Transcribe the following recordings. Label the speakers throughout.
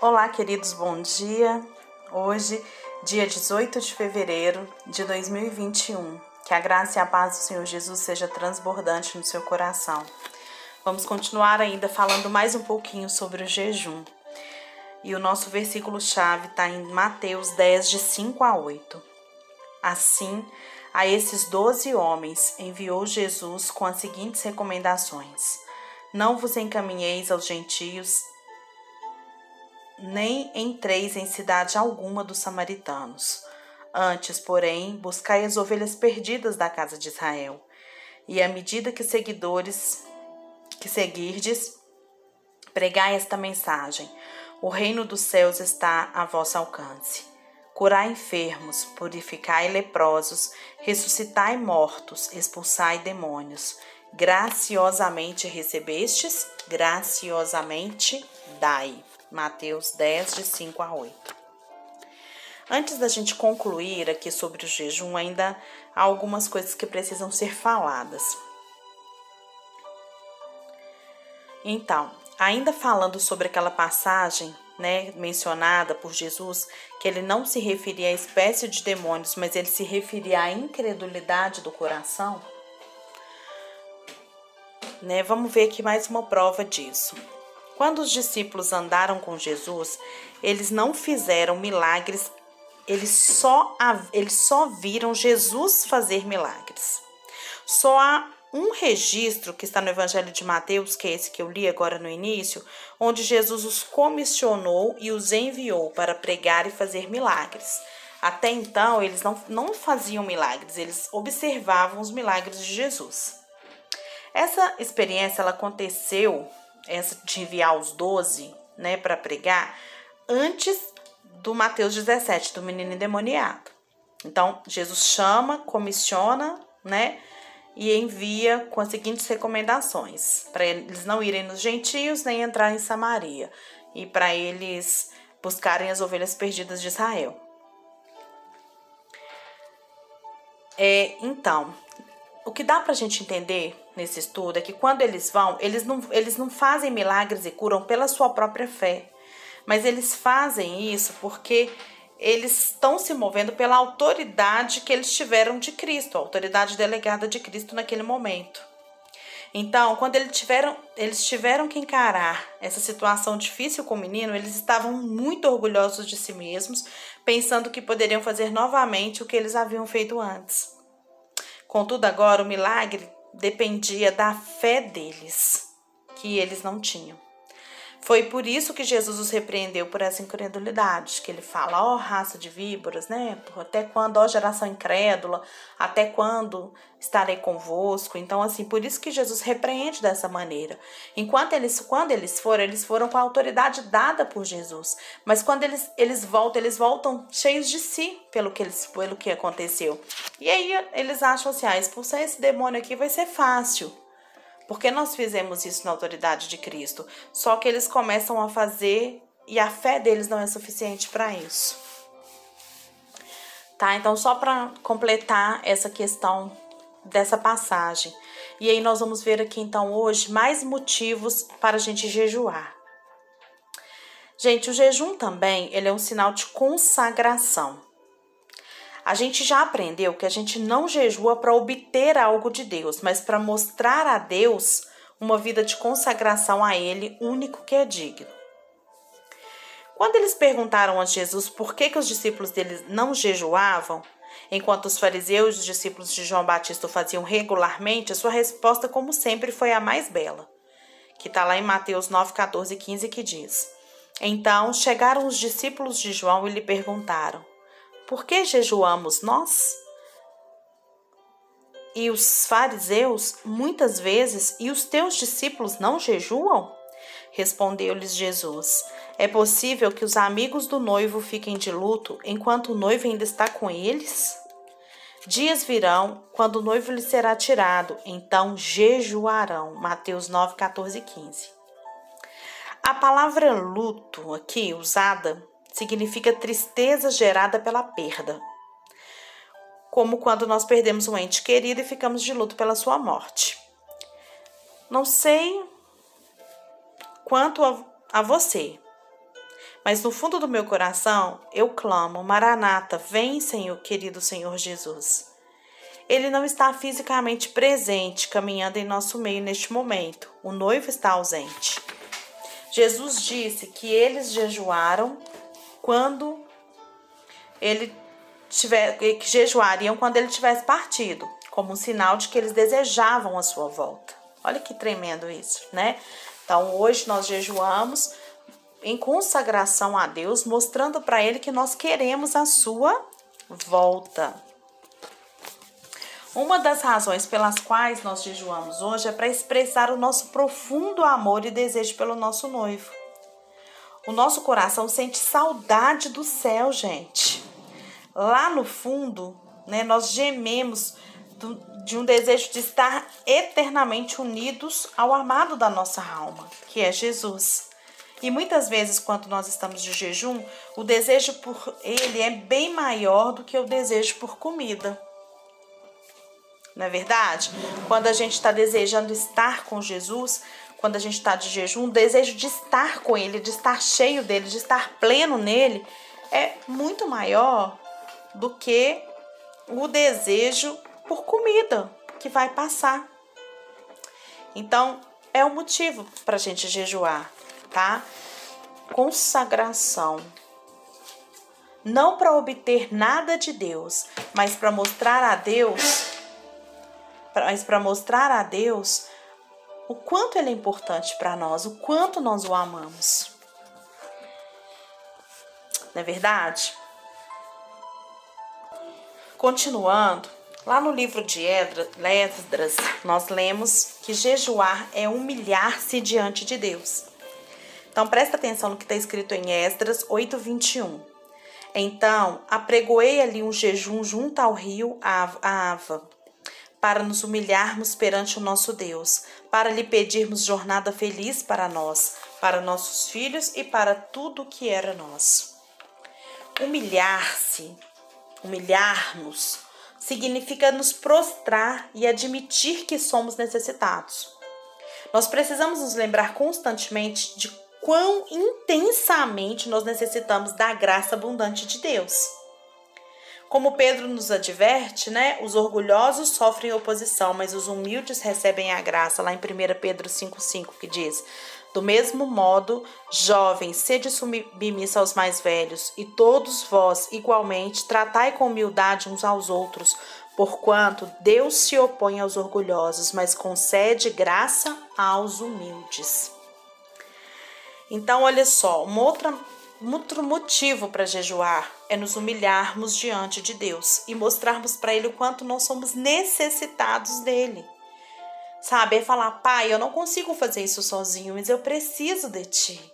Speaker 1: Olá, queridos, bom dia. Hoje, dia 18 de fevereiro de 2021. Que a graça e a paz do Senhor Jesus seja transbordante no seu coração. Vamos continuar ainda falando mais um pouquinho sobre o jejum. E o nosso versículo-chave está em Mateus 10, de 5 a 8. Assim, a esses doze homens enviou Jesus com as seguintes recomendações: Não vos encaminheis aos gentios, nem entreis em cidade alguma dos samaritanos. Antes, porém, buscai as ovelhas perdidas da casa de Israel. E à medida que seguidores que seguirdes, pregai esta mensagem: o reino dos céus está a vosso alcance. Curai enfermos, purificai leprosos, ressuscitai mortos, expulsai demônios. Graciosamente recebestes, graciosamente dai. Mateus 10, de 5 a 8. Antes da gente concluir aqui sobre o jejum, ainda há algumas coisas que precisam ser faladas. Então, ainda falando sobre aquela passagem, né, mencionada por Jesus, que ele não se referia à espécie de demônios, mas ele se referia à incredulidade do coração. Né, vamos ver aqui mais uma prova disso. Quando os discípulos andaram com Jesus, eles não fizeram milagres, eles só, eles só viram Jesus fazer milagres. Só há um registro que está no Evangelho de Mateus, que é esse que eu li agora no início, onde Jesus os comissionou e os enviou para pregar e fazer milagres. Até então, eles não, não faziam milagres, eles observavam os milagres de Jesus. Essa experiência ela aconteceu, essa de enviar os doze né, para pregar, antes do Mateus 17, do menino endemoniado. Então, Jesus chama, comissiona, né? e envia com as seguintes recomendações: para eles não irem nos gentios nem entrar em Samaria, e para eles buscarem as ovelhas perdidas de Israel. É, então, o que dá para a gente entender nesse estudo é que quando eles vão, eles não, eles não fazem milagres e curam pela sua própria fé, mas eles fazem isso porque eles estão se movendo pela autoridade que eles tiveram de Cristo, a autoridade delegada de Cristo naquele momento. Então, quando eles tiveram, eles tiveram que encarar essa situação difícil com o menino, eles estavam muito orgulhosos de si mesmos, pensando que poderiam fazer novamente o que eles haviam feito antes. Contudo, agora o milagre dependia da fé deles, que eles não tinham. Foi por isso que Jesus os repreendeu por essa incredulidade, que ele fala, ó oh, raça de víboras, né? Até quando, ó geração incrédula, até quando estarei convosco? Então, assim, por isso que Jesus repreende dessa maneira. Enquanto eles, quando eles foram, eles foram com a autoridade dada por Jesus. Mas quando eles, eles voltam, eles voltam cheios de si pelo que, eles, pelo que aconteceu. E aí eles acham assim, ah, expulsar esse demônio aqui vai ser fácil. Porque nós fizemos isso na autoridade de Cristo. Só que eles começam a fazer e a fé deles não é suficiente para isso. Tá? Então, só para completar essa questão dessa passagem. E aí nós vamos ver aqui então hoje mais motivos para a gente jejuar. Gente, o jejum também, ele é um sinal de consagração. A gente já aprendeu que a gente não jejua para obter algo de Deus, mas para mostrar a Deus uma vida de consagração a Ele, único que é digno. Quando eles perguntaram a Jesus por que, que os discípulos dele não jejuavam, enquanto os fariseus e os discípulos de João Batista o faziam regularmente, a sua resposta, como sempre, foi a mais bela, que está lá em Mateus 9, 14 e 15, que diz: Então chegaram os discípulos de João e lhe perguntaram: por que jejuamos nós? E os fariseus, muitas vezes, e os teus discípulos não jejuam? Respondeu-lhes Jesus: É possível que os amigos do noivo fiquem de luto enquanto o noivo ainda está com eles? Dias virão quando o noivo lhe será tirado, então jejuarão. Mateus 9, 14 e 15. A palavra luto aqui usada significa tristeza gerada pela perda. Como quando nós perdemos um ente querido e ficamos de luto pela sua morte. Não sei quanto a, a você, Mas no fundo do meu coração, eu clamo: Maranata, vem, Senhor, querido Senhor Jesus. Ele não está fisicamente presente, caminhando em nosso meio neste momento. O noivo está ausente. Jesus disse que eles jejuaram quando ele tiver, que jejuariam quando ele tivesse partido, como um sinal de que eles desejavam a sua volta. Olha que tremendo isso, né? Então hoje nós jejuamos em consagração a Deus, mostrando para Ele que nós queremos a sua volta. Uma das razões pelas quais nós jejuamos hoje é para expressar o nosso profundo amor e desejo pelo nosso noivo. O nosso coração sente saudade do céu, gente. Lá no fundo, né, nós gememos do, de um desejo de estar eternamente unidos ao amado da nossa alma, que é Jesus. E muitas vezes, quando nós estamos de jejum, o desejo por ele é bem maior do que o desejo por comida. Não é verdade? Quando a gente está desejando estar com Jesus, quando a gente está de jejum, o desejo de estar com Ele, de estar cheio dele, de estar pleno nele, é muito maior do que o desejo por comida que vai passar. Então, é o motivo para a gente jejuar tá? Consagração. Não para obter nada de Deus, mas para mostrar a Deus, mas para mostrar a Deus o quanto ele é importante para nós, o quanto nós o amamos. Não é verdade? Continuando, lá no livro de Esdras, nós lemos que jejuar é humilhar-se diante de Deus. Então presta atenção no que está escrito em Esdras 8:21. Então apregoei ali um jejum junto ao rio Ava, para nos humilharmos perante o nosso Deus, para lhe pedirmos jornada feliz para nós, para nossos filhos e para tudo que era nosso. Humilhar-se, humilhar-nos, significa nos prostrar e admitir que somos necessitados. Nós precisamos nos lembrar constantemente de quão intensamente nós necessitamos da graça abundante de Deus. Como Pedro nos adverte, né? Os orgulhosos sofrem oposição, mas os humildes recebem a graça, lá em 1 Pedro 5,5, que diz: Do mesmo modo, jovens, sede submissa aos mais velhos, e todos vós, igualmente, tratai com humildade uns aos outros, porquanto Deus se opõe aos orgulhosos, mas concede graça aos humildes. Então, olha só, um outro, um outro motivo para jejuar é nos humilharmos diante de Deus e mostrarmos para Ele o quanto nós somos necessitados dele. Sabe? É falar, pai, eu não consigo fazer isso sozinho, mas eu preciso de ti.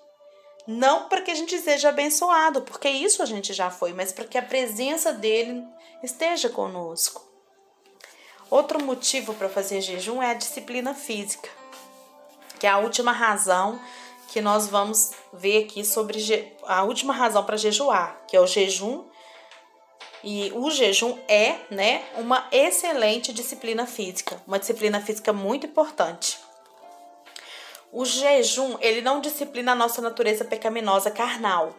Speaker 1: Não para que a gente seja abençoado, porque isso a gente já foi, mas para que a presença dele esteja conosco. Outro motivo para fazer jejum é a disciplina física, que é a última razão que nós vamos ver aqui sobre a última razão para jejuar, que é o jejum. E o jejum é, né, uma excelente disciplina física, uma disciplina física muito importante. O jejum, ele não disciplina a nossa natureza pecaminosa carnal,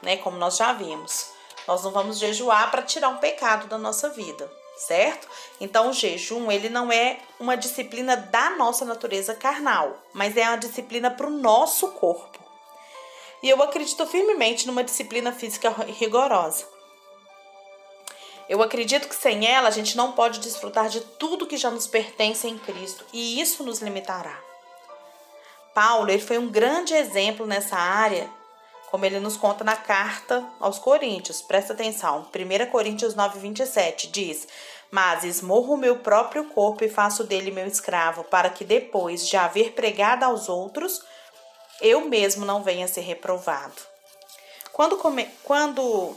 Speaker 1: né, como nós já vimos. Nós não vamos jejuar para tirar um pecado da nossa vida certo? Então o jejum, ele não é uma disciplina da nossa natureza carnal, mas é uma disciplina para o nosso corpo. E eu acredito firmemente numa disciplina física rigorosa. Eu acredito que sem ela a gente não pode desfrutar de tudo que já nos pertence em Cristo, e isso nos limitará. Paulo, ele foi um grande exemplo nessa área, como ele nos conta na carta aos Coríntios. Presta atenção. 1 Coríntios 9, 27 diz: mas esmorro o meu próprio corpo e faço dele meu escravo, para que depois de haver pregado aos outros, eu mesmo não venha ser reprovado. Quando, come, quando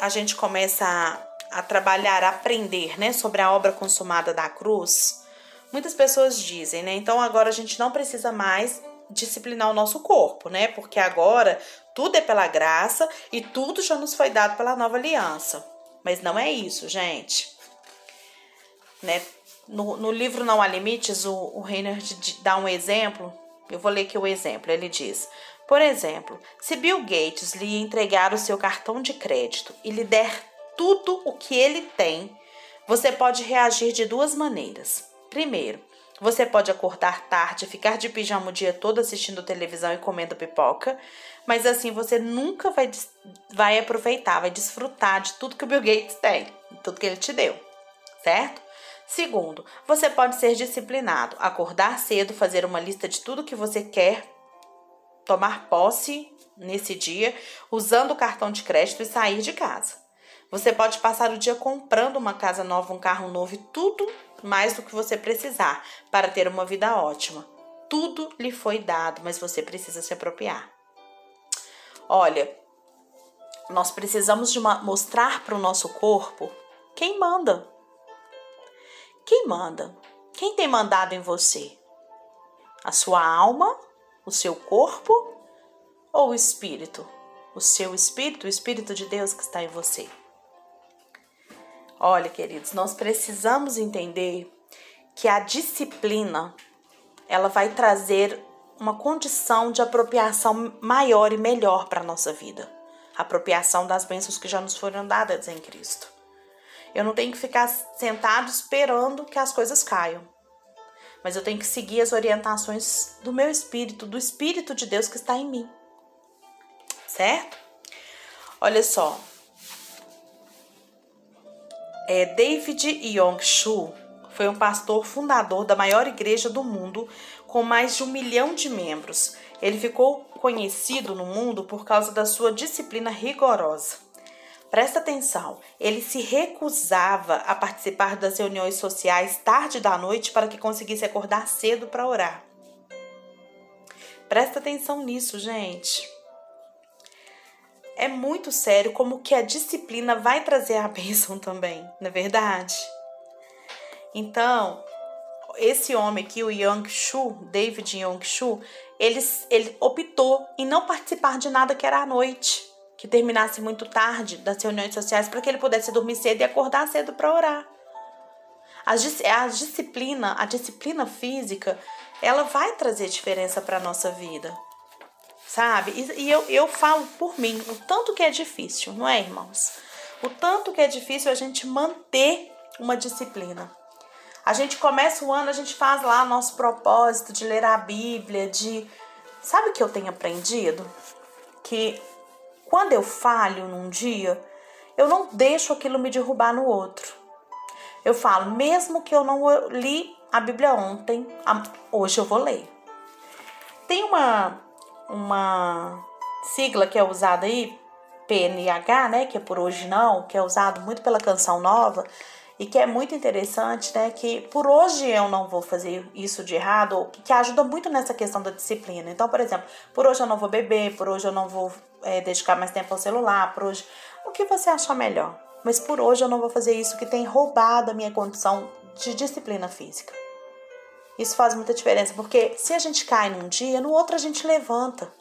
Speaker 1: a gente começa a, a trabalhar, a aprender né, sobre a obra consumada da cruz, muitas pessoas dizem, né? Então agora a gente não precisa mais disciplinar o nosso corpo, né? Porque agora tudo é pela graça e tudo já nos foi dado pela nova aliança. Mas não é isso, gente. Né? No, no livro Não Há Limites, o, o Reinhard dá um exemplo Eu vou ler aqui o exemplo. Ele diz: Por exemplo, se Bill Gates lhe entregar o seu cartão de crédito e lhe der tudo o que ele tem, você pode reagir de duas maneiras. Primeiro, você pode acordar tarde, ficar de pijama o dia todo assistindo televisão e comendo pipoca, mas assim você nunca vai, vai aproveitar, vai desfrutar de tudo que o Bill Gates tem, tudo que ele te deu, certo? Segundo, você pode ser disciplinado, acordar cedo, fazer uma lista de tudo que você quer tomar posse nesse dia, usando o cartão de crédito e sair de casa. Você pode passar o dia comprando uma casa nova, um carro novo e tudo mais do que você precisar para ter uma vida ótima. Tudo lhe foi dado, mas você precisa se apropriar. Olha, nós precisamos de uma, mostrar para o nosso corpo quem manda. Quem manda? Quem tem mandado em você? A sua alma? O seu corpo? Ou o espírito? O seu espírito, o espírito de Deus que está em você? Olha, queridos, nós precisamos entender que a disciplina ela vai trazer uma condição de apropriação maior e melhor para a nossa vida. Apropriação das bênçãos que já nos foram dadas em Cristo. Eu não tenho que ficar sentado esperando que as coisas caiam. Mas eu tenho que seguir as orientações do meu espírito, do espírito de Deus que está em mim. Certo? Olha só, é, David Yong-Shu foi um pastor fundador da maior igreja do mundo, com mais de um milhão de membros. Ele ficou conhecido no mundo por causa da sua disciplina rigorosa. Presta atenção, ele se recusava a participar das reuniões sociais tarde da noite para que conseguisse acordar cedo para orar. Presta atenção nisso, gente é muito sério como que a disciplina vai trazer a bênção também, não é verdade? Então, esse homem aqui, o Young Shu, David Young Shu, ele, ele optou em não participar de nada que era à noite, que terminasse muito tarde das reuniões sociais, para que ele pudesse dormir cedo e acordar cedo para orar. A, a disciplina, a disciplina física, ela vai trazer diferença para a nossa vida sabe? E, e eu, eu falo por mim, o tanto que é difícil, não é, irmãos? O tanto que é difícil a gente manter uma disciplina. A gente começa o ano, a gente faz lá nosso propósito de ler a Bíblia, de. Sabe o que eu tenho aprendido? Que quando eu falho num dia, eu não deixo aquilo me derrubar no outro. Eu falo, mesmo que eu não li a Bíblia ontem, hoje eu vou ler. Tem uma uma sigla que é usada aí, PNH, né, que é por hoje não, que é usado muito pela canção nova e que é muito interessante, né, que por hoje eu não vou fazer isso de errado, que, que ajuda muito nessa questão da disciplina. Então, por exemplo, por hoje eu não vou beber, por hoje eu não vou é, dedicar mais tempo ao celular, por hoje, o que você achar melhor. Mas por hoje eu não vou fazer isso que tem roubado a minha condição de disciplina física. Isso faz muita diferença, porque se a gente cai num dia, no outro a gente levanta.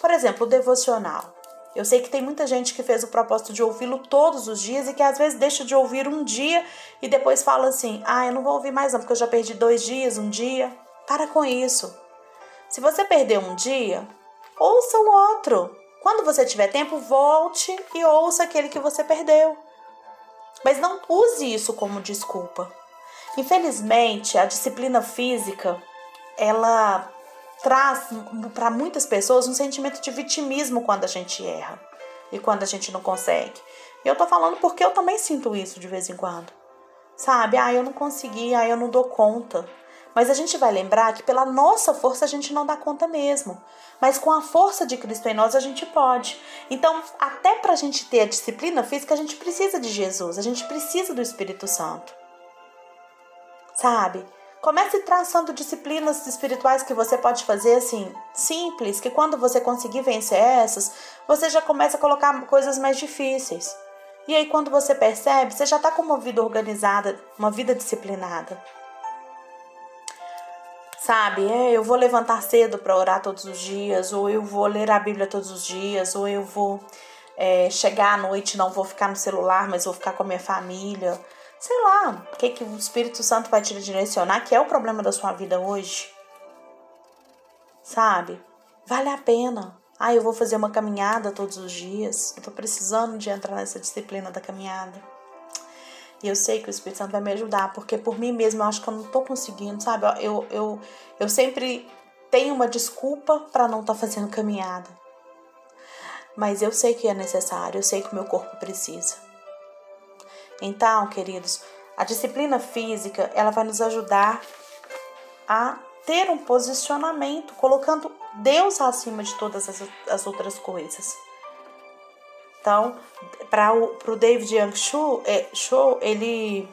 Speaker 1: Por exemplo, o devocional. Eu sei que tem muita gente que fez o propósito de ouvi-lo todos os dias e que às vezes deixa de ouvir um dia e depois fala assim: ah, eu não vou ouvir mais não, porque eu já perdi dois dias, um dia. Para com isso. Se você perdeu um dia, ouça o outro. Quando você tiver tempo, volte e ouça aquele que você perdeu. Mas não use isso como desculpa. Infelizmente, a disciplina física, ela traz para muitas pessoas um sentimento de vitimismo quando a gente erra e quando a gente não consegue. E eu tô falando porque eu também sinto isso de vez em quando. Sabe? Ah, eu não consegui, ah, eu não dou conta. Mas a gente vai lembrar que pela nossa força a gente não dá conta mesmo. Mas com a força de Cristo em nós a gente pode. Então, até para a gente ter a disciplina física, a gente precisa de Jesus, a gente precisa do Espírito Santo sabe? Comece traçando disciplinas espirituais que você pode fazer assim, simples, que quando você conseguir vencer essas, você já começa a colocar coisas mais difíceis. E aí, quando você percebe, você já está com uma vida organizada, uma vida disciplinada. Sabe, é, eu vou levantar cedo para orar todos os dias, ou eu vou ler a Bíblia todos os dias, ou eu vou é, chegar à noite não vou ficar no celular, mas vou ficar com a minha família sei lá, o que, que o Espírito Santo vai te direcionar, que é o problema da sua vida hoje. sabe? Vale a pena. Ah, eu vou fazer uma caminhada todos os dias. Eu tô precisando de entrar nessa disciplina da caminhada. E eu sei que o Espírito Santo vai me ajudar, porque por mim mesma eu acho que eu não tô conseguindo, sabe? Eu, eu, eu sempre tenho uma desculpa para não estar tá fazendo caminhada. Mas eu sei que é necessário, eu sei que o meu corpo precisa. Então, queridos, a disciplina física, ela vai nos ajudar a ter um posicionamento, colocando Deus acima de todas as, as outras coisas. Então, para o David Young Show, é, show ele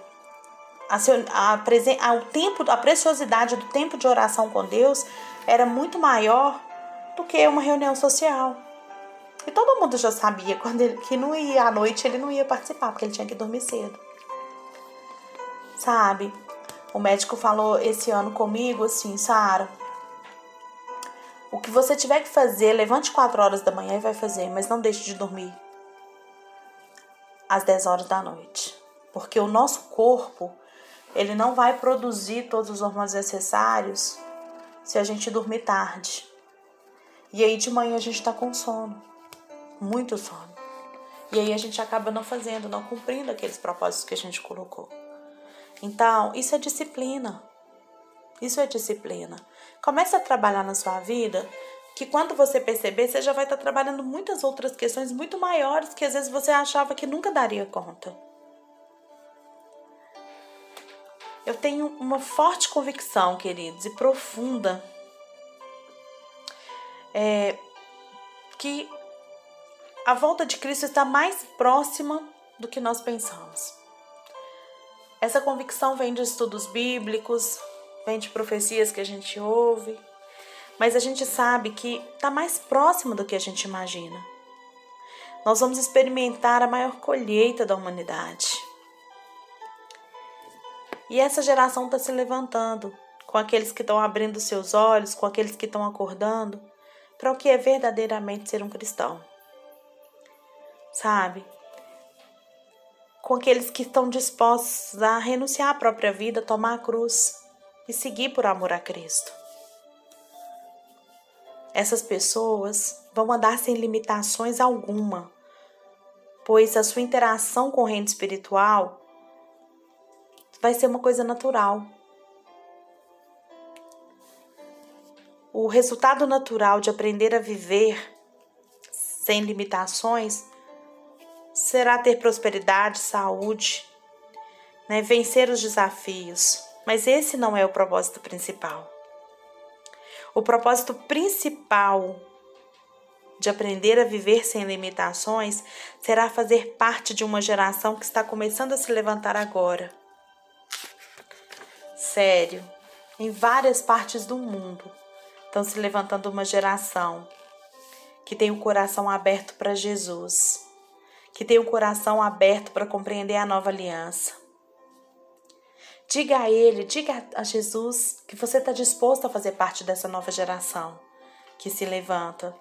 Speaker 1: a, a, a, o tempo, a preciosidade do tempo de oração com Deus era muito maior do que uma reunião social. E todo mundo já sabia quando ele, que não ia à noite, ele não ia participar, porque ele tinha que dormir cedo. Sabe? O médico falou esse ano comigo assim, Sara, o que você tiver que fazer, levante 4 horas da manhã e vai fazer, mas não deixe de dormir às 10 horas da noite. Porque o nosso corpo, ele não vai produzir todos os hormônios necessários se a gente dormir tarde. E aí de manhã a gente está com sono, muito sono. E aí a gente acaba não fazendo, não cumprindo aqueles propósitos que a gente colocou. Então, isso é disciplina. Isso é disciplina. Comece a trabalhar na sua vida que quando você perceber, você já vai estar trabalhando muitas outras questões muito maiores que às vezes você achava que nunca daria conta. Eu tenho uma forte convicção, queridos, e profunda, é, que a volta de Cristo está mais próxima do que nós pensamos. Essa convicção vem de estudos bíblicos, vem de profecias que a gente ouve, mas a gente sabe que está mais próximo do que a gente imagina. Nós vamos experimentar a maior colheita da humanidade. E essa geração está se levantando, com aqueles que estão abrindo seus olhos, com aqueles que estão acordando, para o que é verdadeiramente ser um cristão. Sabe? Com aqueles que estão dispostos a renunciar à própria vida, tomar a cruz e seguir por amor a Cristo. Essas pessoas vão andar sem limitações alguma, pois a sua interação com o reino espiritual vai ser uma coisa natural. O resultado natural de aprender a viver sem limitações será ter prosperidade, saúde, né? vencer os desafios. Mas esse não é o propósito principal. O propósito principal de aprender a viver sem limitações será fazer parte de uma geração que está começando a se levantar agora. Sério, em várias partes do mundo estão se levantando uma geração que tem o coração aberto para Jesus, que tem o coração aberto para compreender a nova aliança Diga a Ele, diga a Jesus que você está disposto a fazer parte dessa nova geração que se levanta.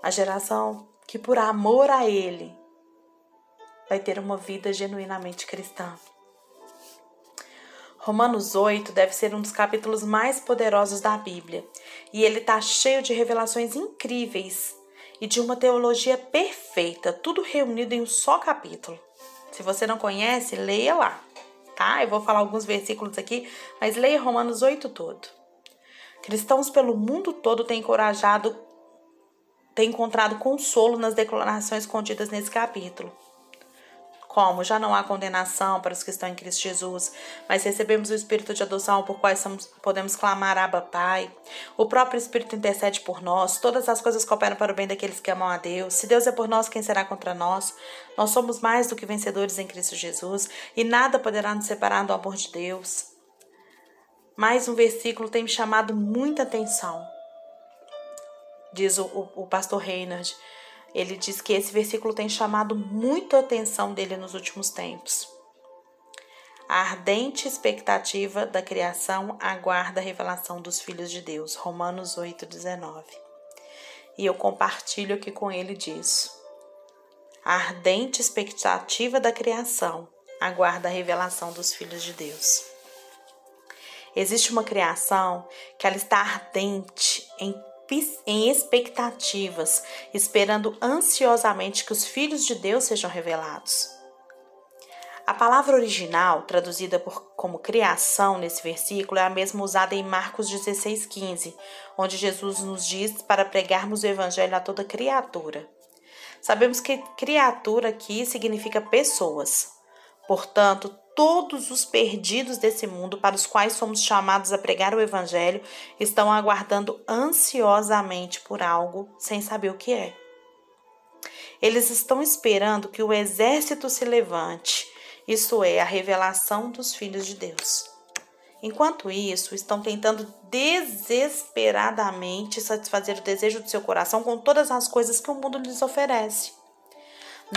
Speaker 1: A geração que, por amor a Ele, vai ter uma vida genuinamente cristã. Romanos 8 deve ser um dos capítulos mais poderosos da Bíblia e ele está cheio de revelações incríveis e de uma teologia perfeita, tudo reunido em um só capítulo. Se você não conhece, leia lá tá? Eu vou falar alguns versículos aqui, mas leia Romanos 8 todo. Cristãos pelo mundo todo têm encorajado, têm encontrado consolo nas declarações contidas nesse capítulo como já não há condenação para os que estão em Cristo Jesus, mas recebemos o Espírito de adoção por quais somos, podemos clamar Abba Pai. O próprio Espírito intercede por nós, todas as coisas cooperam para o bem daqueles que amam a Deus. Se Deus é por nós, quem será contra nós? Nós somos mais do que vencedores em Cristo Jesus e nada poderá nos separar do amor de Deus. Mais um versículo tem me chamado muita atenção, diz o, o, o pastor Reinhard. Ele diz que esse versículo tem chamado muito a atenção dele nos últimos tempos. A ardente expectativa da criação aguarda a revelação dos filhos de Deus. Romanos 8:19. E eu compartilho aqui com ele disso. A ardente expectativa da criação aguarda a revelação dos filhos de Deus. Existe uma criação que ela está ardente em, em expectativas, esperando ansiosamente que os filhos de Deus sejam revelados. A palavra original, traduzida por, como criação nesse versículo, é a mesma usada em Marcos 16,15, onde Jesus nos diz para pregarmos o evangelho a toda criatura. Sabemos que criatura aqui significa pessoas. Portanto, todos os perdidos desse mundo para os quais somos chamados a pregar o evangelho estão aguardando ansiosamente por algo sem saber o que é. Eles estão esperando que o exército se levante isto é, a revelação dos filhos de Deus. Enquanto isso, estão tentando desesperadamente satisfazer o desejo do seu coração com todas as coisas que o mundo lhes oferece.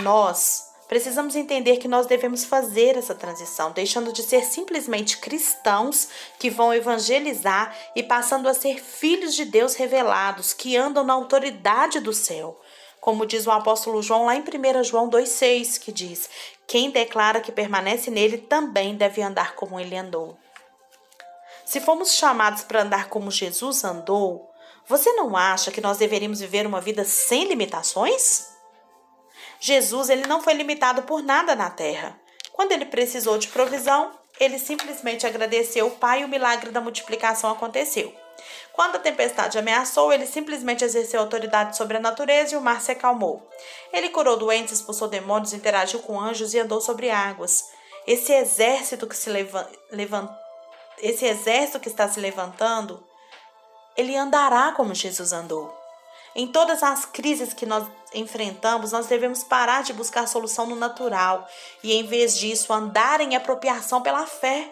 Speaker 1: Nós precisamos entender que nós devemos fazer essa transição, deixando de ser simplesmente cristãos que vão evangelizar e passando a ser filhos de Deus revelados, que andam na autoridade do céu, como diz o apóstolo João lá em 1 João 2,6, que diz: Quem declara que permanece nele também deve andar como ele andou. Se fomos chamados para andar como Jesus andou, você não acha que nós deveríamos viver uma vida sem limitações? Jesus ele não foi limitado por nada na terra. Quando ele precisou de provisão, ele simplesmente agradeceu o Pai e o milagre da multiplicação aconteceu. Quando a tempestade ameaçou, ele simplesmente exerceu autoridade sobre a natureza e o mar se acalmou. Ele curou doentes, expulsou demônios, interagiu com anjos e andou sobre águas. Esse exército que se levanta, esse exército que está se levantando, ele andará como Jesus andou. Em todas as crises que nós enfrentamos, nós devemos parar de buscar solução no natural e, em vez disso, andar em apropriação pela fé.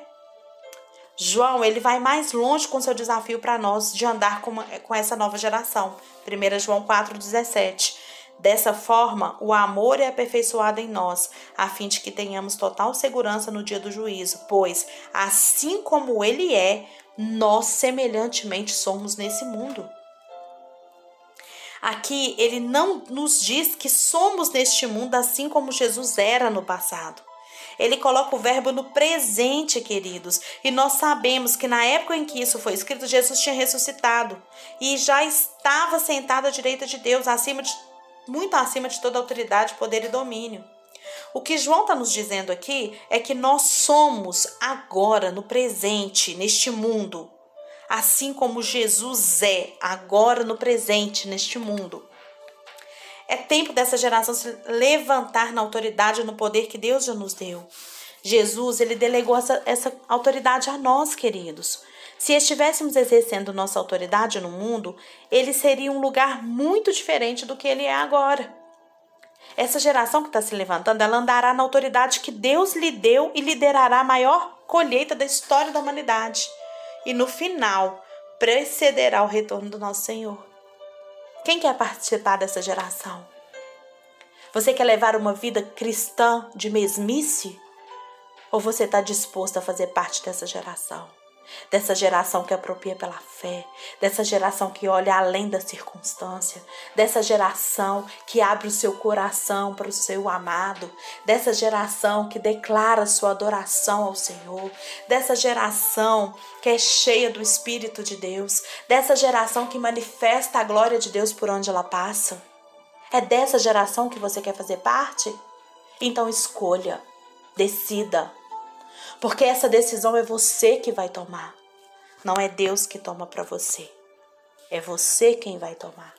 Speaker 1: João, ele vai mais longe com seu desafio para nós de andar com, com essa nova geração. 1 João 4,17. Dessa forma, o amor é aperfeiçoado em nós, a fim de que tenhamos total segurança no dia do juízo, pois, assim como ele é, nós semelhantemente somos nesse mundo. Aqui ele não nos diz que somos neste mundo assim como Jesus era no passado. Ele coloca o verbo no presente, queridos. E nós sabemos que na época em que isso foi escrito, Jesus tinha ressuscitado e já estava sentado à direita de Deus, acima de, muito acima de toda autoridade, poder e domínio. O que João está nos dizendo aqui é que nós somos agora, no presente, neste mundo, assim como Jesus é agora no presente, neste mundo. É tempo dessa geração se levantar na autoridade e no poder que Deus já nos deu. Jesus, ele delegou essa, essa autoridade a nós, queridos. Se estivéssemos exercendo nossa autoridade no mundo, ele seria um lugar muito diferente do que ele é agora. Essa geração que está se levantando, ela andará na autoridade que Deus lhe deu e liderará a maior colheita da história da humanidade. E no final, precederá o retorno do nosso Senhor. Quem quer participar dessa geração? Você quer levar uma vida cristã de mesmice? Ou você está disposto a fazer parte dessa geração? Dessa geração que apropria pela fé, dessa geração que olha além da circunstância, dessa geração que abre o seu coração para o seu amado, dessa geração que declara sua adoração ao Senhor, dessa geração que é cheia do Espírito de Deus, dessa geração que manifesta a glória de Deus por onde ela passa. É dessa geração que você quer fazer parte? Então escolha, decida porque essa decisão é você que vai tomar. Não é Deus que toma para você. É você quem vai tomar.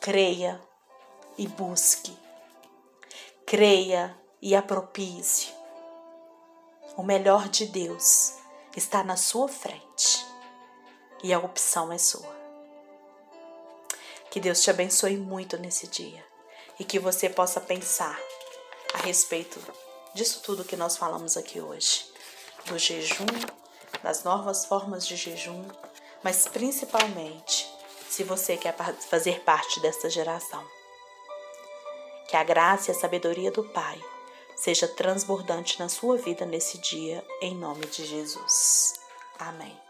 Speaker 1: Creia e busque. Creia e apropie-se. O melhor de Deus está na sua frente e a opção é sua. Que Deus te abençoe muito nesse dia e que você possa pensar a respeito disso tudo que nós falamos aqui hoje, do jejum, das novas formas de jejum, mas principalmente se você quer fazer parte dessa geração. Que a graça e a sabedoria do Pai seja transbordante na sua vida nesse dia, em nome de Jesus. Amém.